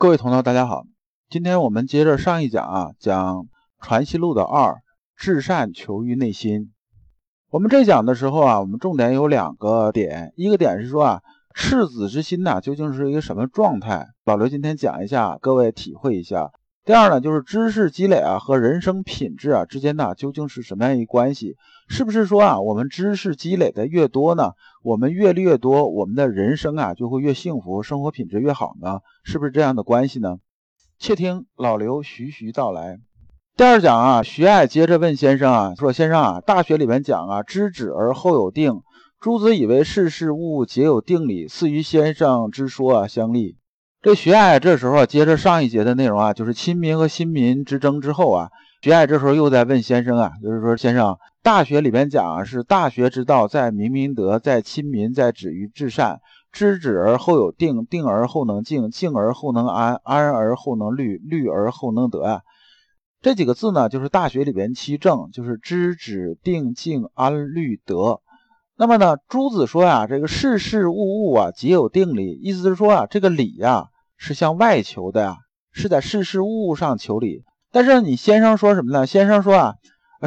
各位同道，大家好。今天我们接着上一讲啊，讲《传习录》的二，至善求于内心。我们这讲的时候啊，我们重点有两个点，一个点是说啊，赤子之心呐，究竟是一个什么状态？老刘今天讲一下，各位体会一下。第二呢，就是知识积累啊和人生品质啊之间呢，究竟是什么样一关系？是不是说啊，我们知识积累的越多呢，我们阅历越多，我们的人生啊就会越幸福，生活品质越好呢？是不是这样的关系呢？且听老刘徐徐道来。第二讲啊，徐爱接着问先生啊，说先生啊，大学里面讲啊，知止而后有定，诸子以为事事物物皆有定理，似与先生之说啊相立。这徐爱这时候啊接着上一节的内容啊，就是亲民和新民之争之后啊，徐爱这时候又在问先生啊，就是说先生，大学里边讲是大学之道在明明德，在亲民，在止于至善，知止而后有定，定而后能静，静而后能安，安而后能虑，虑而后能得啊。这几个字呢，就是大学里边七正，就是知止定静安虑得。那么呢，朱子说呀，这个事事物物啊，皆有定理。意思是说啊，这个理呀是向外求的呀，是在事事物物上求理。但是你先生说什么呢？先生说啊，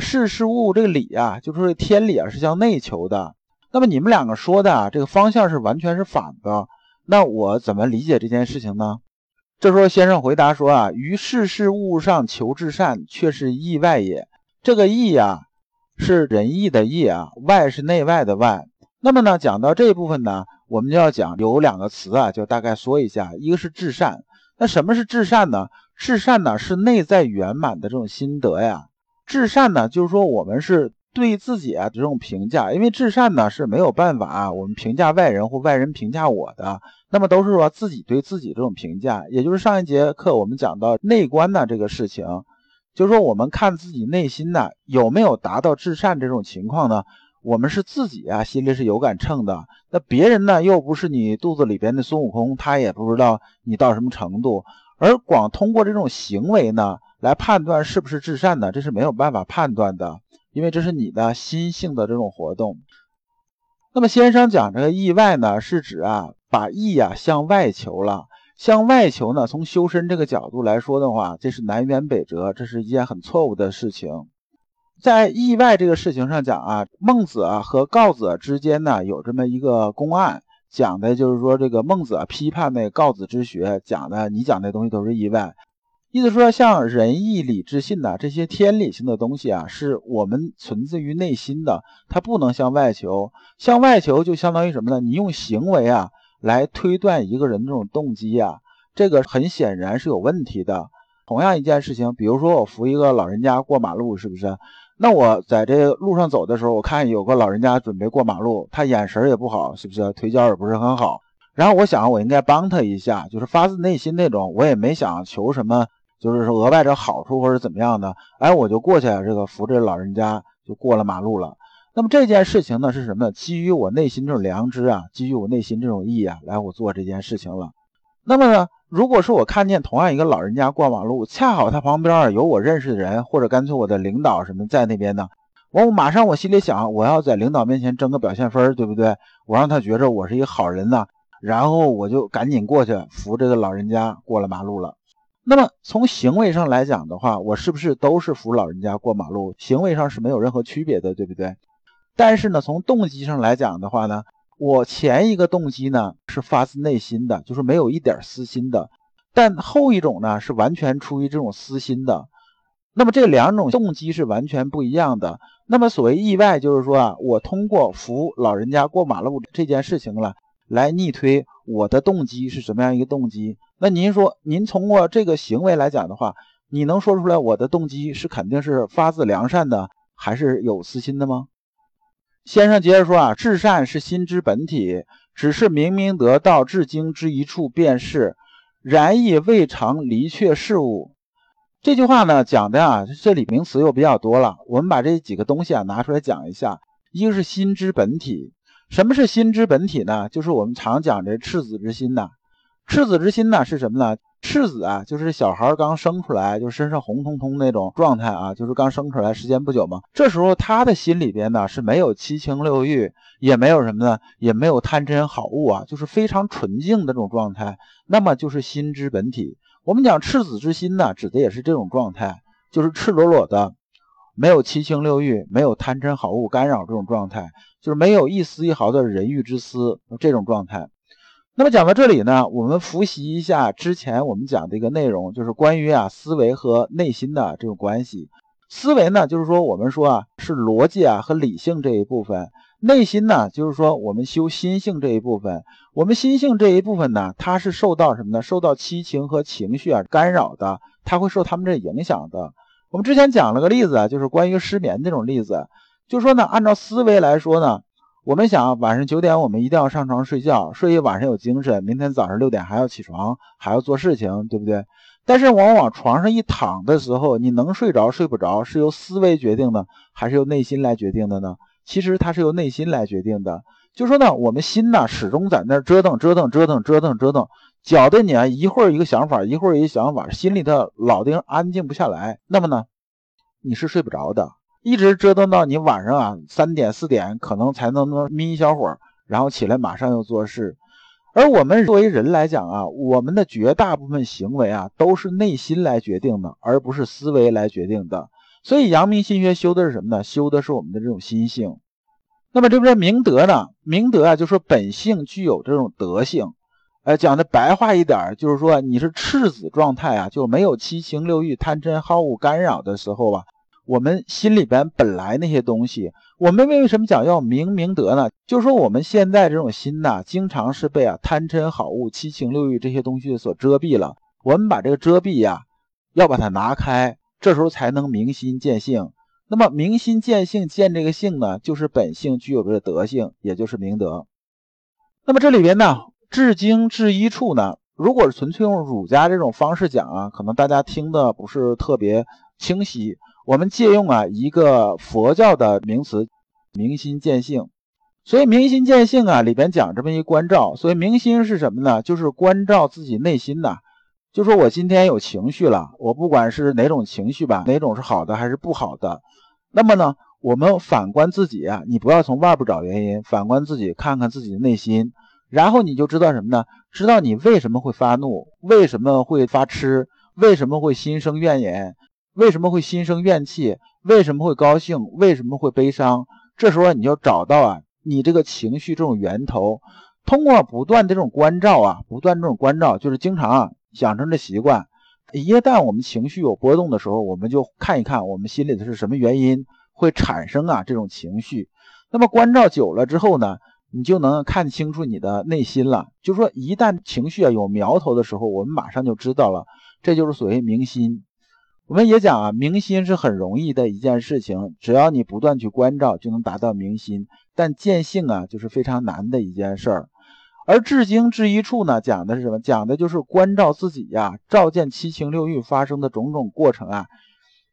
事事物物这个理啊，就是说天理啊，是向内求的。那么你们两个说的啊，这个方向是完全是反的。那我怎么理解这件事情呢？这时候先生回答说啊，于事事物物上求至善，却是意外也。这个意呀。是仁义的义啊，外是内外的外。那么呢，讲到这一部分呢，我们就要讲有两个词啊，就大概说一下。一个是至善，那什么是至善呢？至善呢是内在圆满的这种心得呀。至善呢，就是说我们是对自己啊这种评价，因为至善呢是没有办法，我们评价外人或外人评价我的，那么都是说自己对自己这种评价。也就是上一节课我们讲到内观的这个事情。就是说，我们看自己内心呢有没有达到至善这种情况呢？我们是自己啊，心里是有杆秤的。那别人呢，又不是你肚子里边的孙悟空，他也不知道你到什么程度。而光通过这种行为呢，来判断是不是至善呢，这是没有办法判断的，因为这是你的心性的这种活动。那么先生讲这个意外呢，是指啊，把意啊向外求了。向外求呢？从修身这个角度来说的话，这是南辕北辙，这是一件很错误的事情。在意外这个事情上讲啊，孟子啊和告子之间呢有这么一个公案，讲的就是说这个孟子啊批判那告子之学，讲的你讲的东西都是意外，意思说像仁义礼智信呐这些天理性的东西啊，是我们存自于内心的，它不能向外求。向外求就相当于什么呢？你用行为啊。来推断一个人这种动机呀，这个很显然是有问题的。同样一件事情，比如说我扶一个老人家过马路，是不是？那我在这路上走的时候，我看有个老人家准备过马路，他眼神也不好，是不是？腿脚也不是很好。然后我想，我应该帮他一下，就是发自内心那种，我也没想求什么，就是说额外的好处或者怎么样的。哎，我就过去，这个扶着老人家就过了马路了。那么这件事情呢是什么呢？基于我内心这种良知啊，基于我内心这种义啊，来我做这件事情了。那么呢，如果说我看见同样一个老人家过马路，恰好他旁边有我认识的人，或者干脆我的领导什么在那边呢，我马上我心里想，我要在领导面前争个表现分，对不对？我让他觉着我是一个好人呢，然后我就赶紧过去扶这个老人家过了马路了。那么从行为上来讲的话，我是不是都是扶老人家过马路？行为上是没有任何区别的，对不对？但是呢，从动机上来讲的话呢，我前一个动机呢是发自内心的，就是没有一点私心的；但后一种呢是完全出于这种私心的。那么这两种动机是完全不一样的。那么所谓意外，就是说啊，我通过扶老人家过马路这件事情了，来逆推我的动机是什么样一个动机。那您说，您通过这个行为来讲的话，你能说出来我的动机是肯定是发自良善的，还是有私心的吗？先生接着说啊，至善是心之本体，只是明明得道至精之一处便是，然亦未尝离却事物。这句话呢讲的啊，这里名词又比较多了，我们把这几个东西啊拿出来讲一下。一个是心之本体，什么是心之本体呢？就是我们常讲的赤子之心呐。赤子之心呢是什么呢？赤子啊，就是小孩刚生出来，就身上红彤彤那种状态啊，就是刚生出来时间不久嘛。这时候他的心里边呢是没有七情六欲，也没有什么呢，也没有贪嗔好恶啊，就是非常纯净的这种状态。那么就是心之本体。我们讲赤子之心呢，指的也是这种状态，就是赤裸裸的，没有七情六欲，没有贪嗔好恶干扰这种状态，就是没有一丝一毫的人欲之私这种状态。那么讲到这里呢，我们复习一下之前我们讲的一个内容，就是关于啊思维和内心的这种关系。思维呢，就是说我们说啊是逻辑啊和理性这一部分；内心呢，就是说我们修心性这一部分。我们心性这一部分呢，它是受到什么呢？受到七情和情绪啊干扰的，它会受他们这影响的。我们之前讲了个例子啊，就是关于失眠这种例子，就说呢，按照思维来说呢。我们想晚上九点，我们一定要上床睡觉，睡一晚上有精神，明天早上六点还要起床，还要做事情，对不对？但是往往床上一躺的时候，你能睡着睡不着，是由思维决定的，还是由内心来决定的呢？其实它是由内心来决定的。就说呢，我们心呢始终在那折腾折腾折腾折腾折腾，搅得你啊一会儿一个想法，一会儿一个想法，心里头老定安静不下来。那么呢，你是睡不着的。一直折腾到你晚上啊三点四点，可能才能能眯一小会儿，然后起来马上又做事。而我们作为人来讲啊，我们的绝大部分行为啊都是内心来决定的，而不是思维来决定的。所以阳明心学修的是什么呢？修的是我们的这种心性。那么这边明德呢？明德啊，就说本性具有这种德性。呃，讲的白话一点，就是说你是赤子状态啊，就没有七情六欲、贪嗔好恶干扰的时候啊。我们心里边本来那些东西，我们为什么讲要明明德呢？就是说我们现在这种心呐，经常是被啊贪嗔好恶、七情六欲这些东西所遮蔽了。我们把这个遮蔽呀，要把它拿开，这时候才能明心见性。那么明心见性，见这个性呢，就是本性具有的德性，也就是明德。那么这里边呢，至精至一处呢，如果纯粹用儒家这种方式讲啊，可能大家听的不是特别清晰。我们借用啊一个佛教的名词，明心见性。所以明心见性啊里边讲这么一关照。所以明心是什么呢？就是关照自己内心呐。就说我今天有情绪了，我不管是哪种情绪吧，哪种是好的还是不好的。那么呢，我们反观自己啊，你不要从外部找原因，反观自己，看看自己的内心，然后你就知道什么呢？知道你为什么会发怒，为什么会发痴，为什么会心生怨言。为什么会心生怨气？为什么会高兴？为什么会悲伤？这时候你就找到啊，你这个情绪这种源头，通过不断的这种关照啊，不断这种关照，就是经常啊养成这习惯。一旦我们情绪有波动的时候，我们就看一看我们心里的是什么原因会产生啊这种情绪。那么关照久了之后呢，你就能看清楚你的内心了。就说，一旦情绪啊有苗头的时候，我们马上就知道了，这就是所谓明心。我们也讲啊，明心是很容易的一件事情，只要你不断去关照，就能达到明心。但见性啊，就是非常难的一件事儿。而至精至一处呢，讲的是什么？讲的就是关照自己呀，照见七情六欲发生的种种过程啊，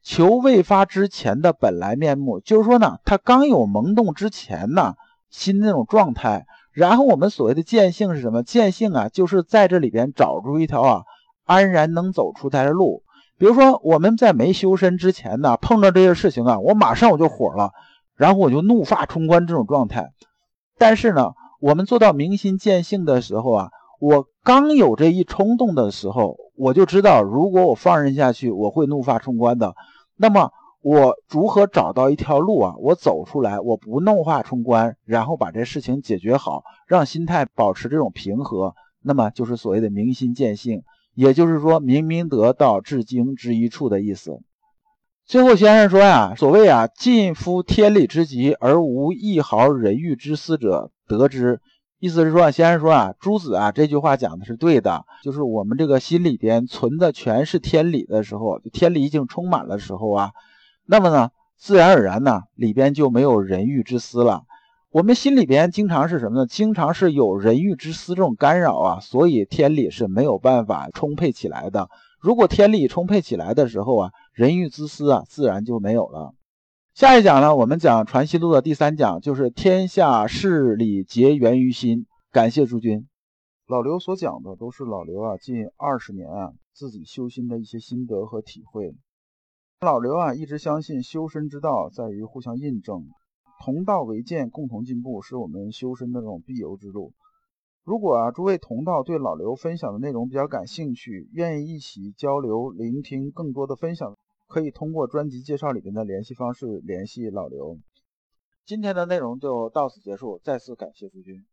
求未发之前的本来面目。就是说呢，他刚有萌动之前呢，心那种状态。然后我们所谓的见性是什么？见性啊，就是在这里边找出一条啊，安然能走出来的路。比如说，我们在没修身之前呢，碰到这些事情啊，我马上我就火了，然后我就怒发冲冠这种状态。但是呢，我们做到明心见性的时候啊，我刚有这一冲动的时候，我就知道，如果我放任下去，我会怒发冲冠的。那么，我如何找到一条路啊？我走出来，我不怒发冲冠，然后把这事情解决好，让心态保持这种平和，那么就是所谓的明心见性。也就是说，明明得到至精之一处的意思。最后先生说呀，所谓啊，尽夫天理之极而无一毫人欲之私者，得之。意思是说，先生说啊，朱子啊，这句话讲的是对的，就是我们这个心里边存的全是天理的时候，天理已经充满了时候啊，那么呢，自然而然呢，里边就没有人欲之私了。我们心里边经常是什么呢？经常是有人欲之私这种干扰啊，所以天理是没有办法充沛起来的。如果天理充沛起来的时候啊，人欲之私啊，自然就没有了。下一讲呢，我们讲《传习录》的第三讲，就是天下事理皆源于心。感谢诸君。老刘所讲的都是老刘啊近二十年啊自己修心的一些心得和体会。老刘啊一直相信修身之道在于互相印证，同道为鉴，共同进步是我们修身的这种必由之路。如果啊诸位同道对老刘分享的内容比较感兴趣，愿意一起交流、聆听更多的分享，可以通过专辑介绍里面的联系方式联系老刘。今天的内容就到此结束，再次感谢诸君。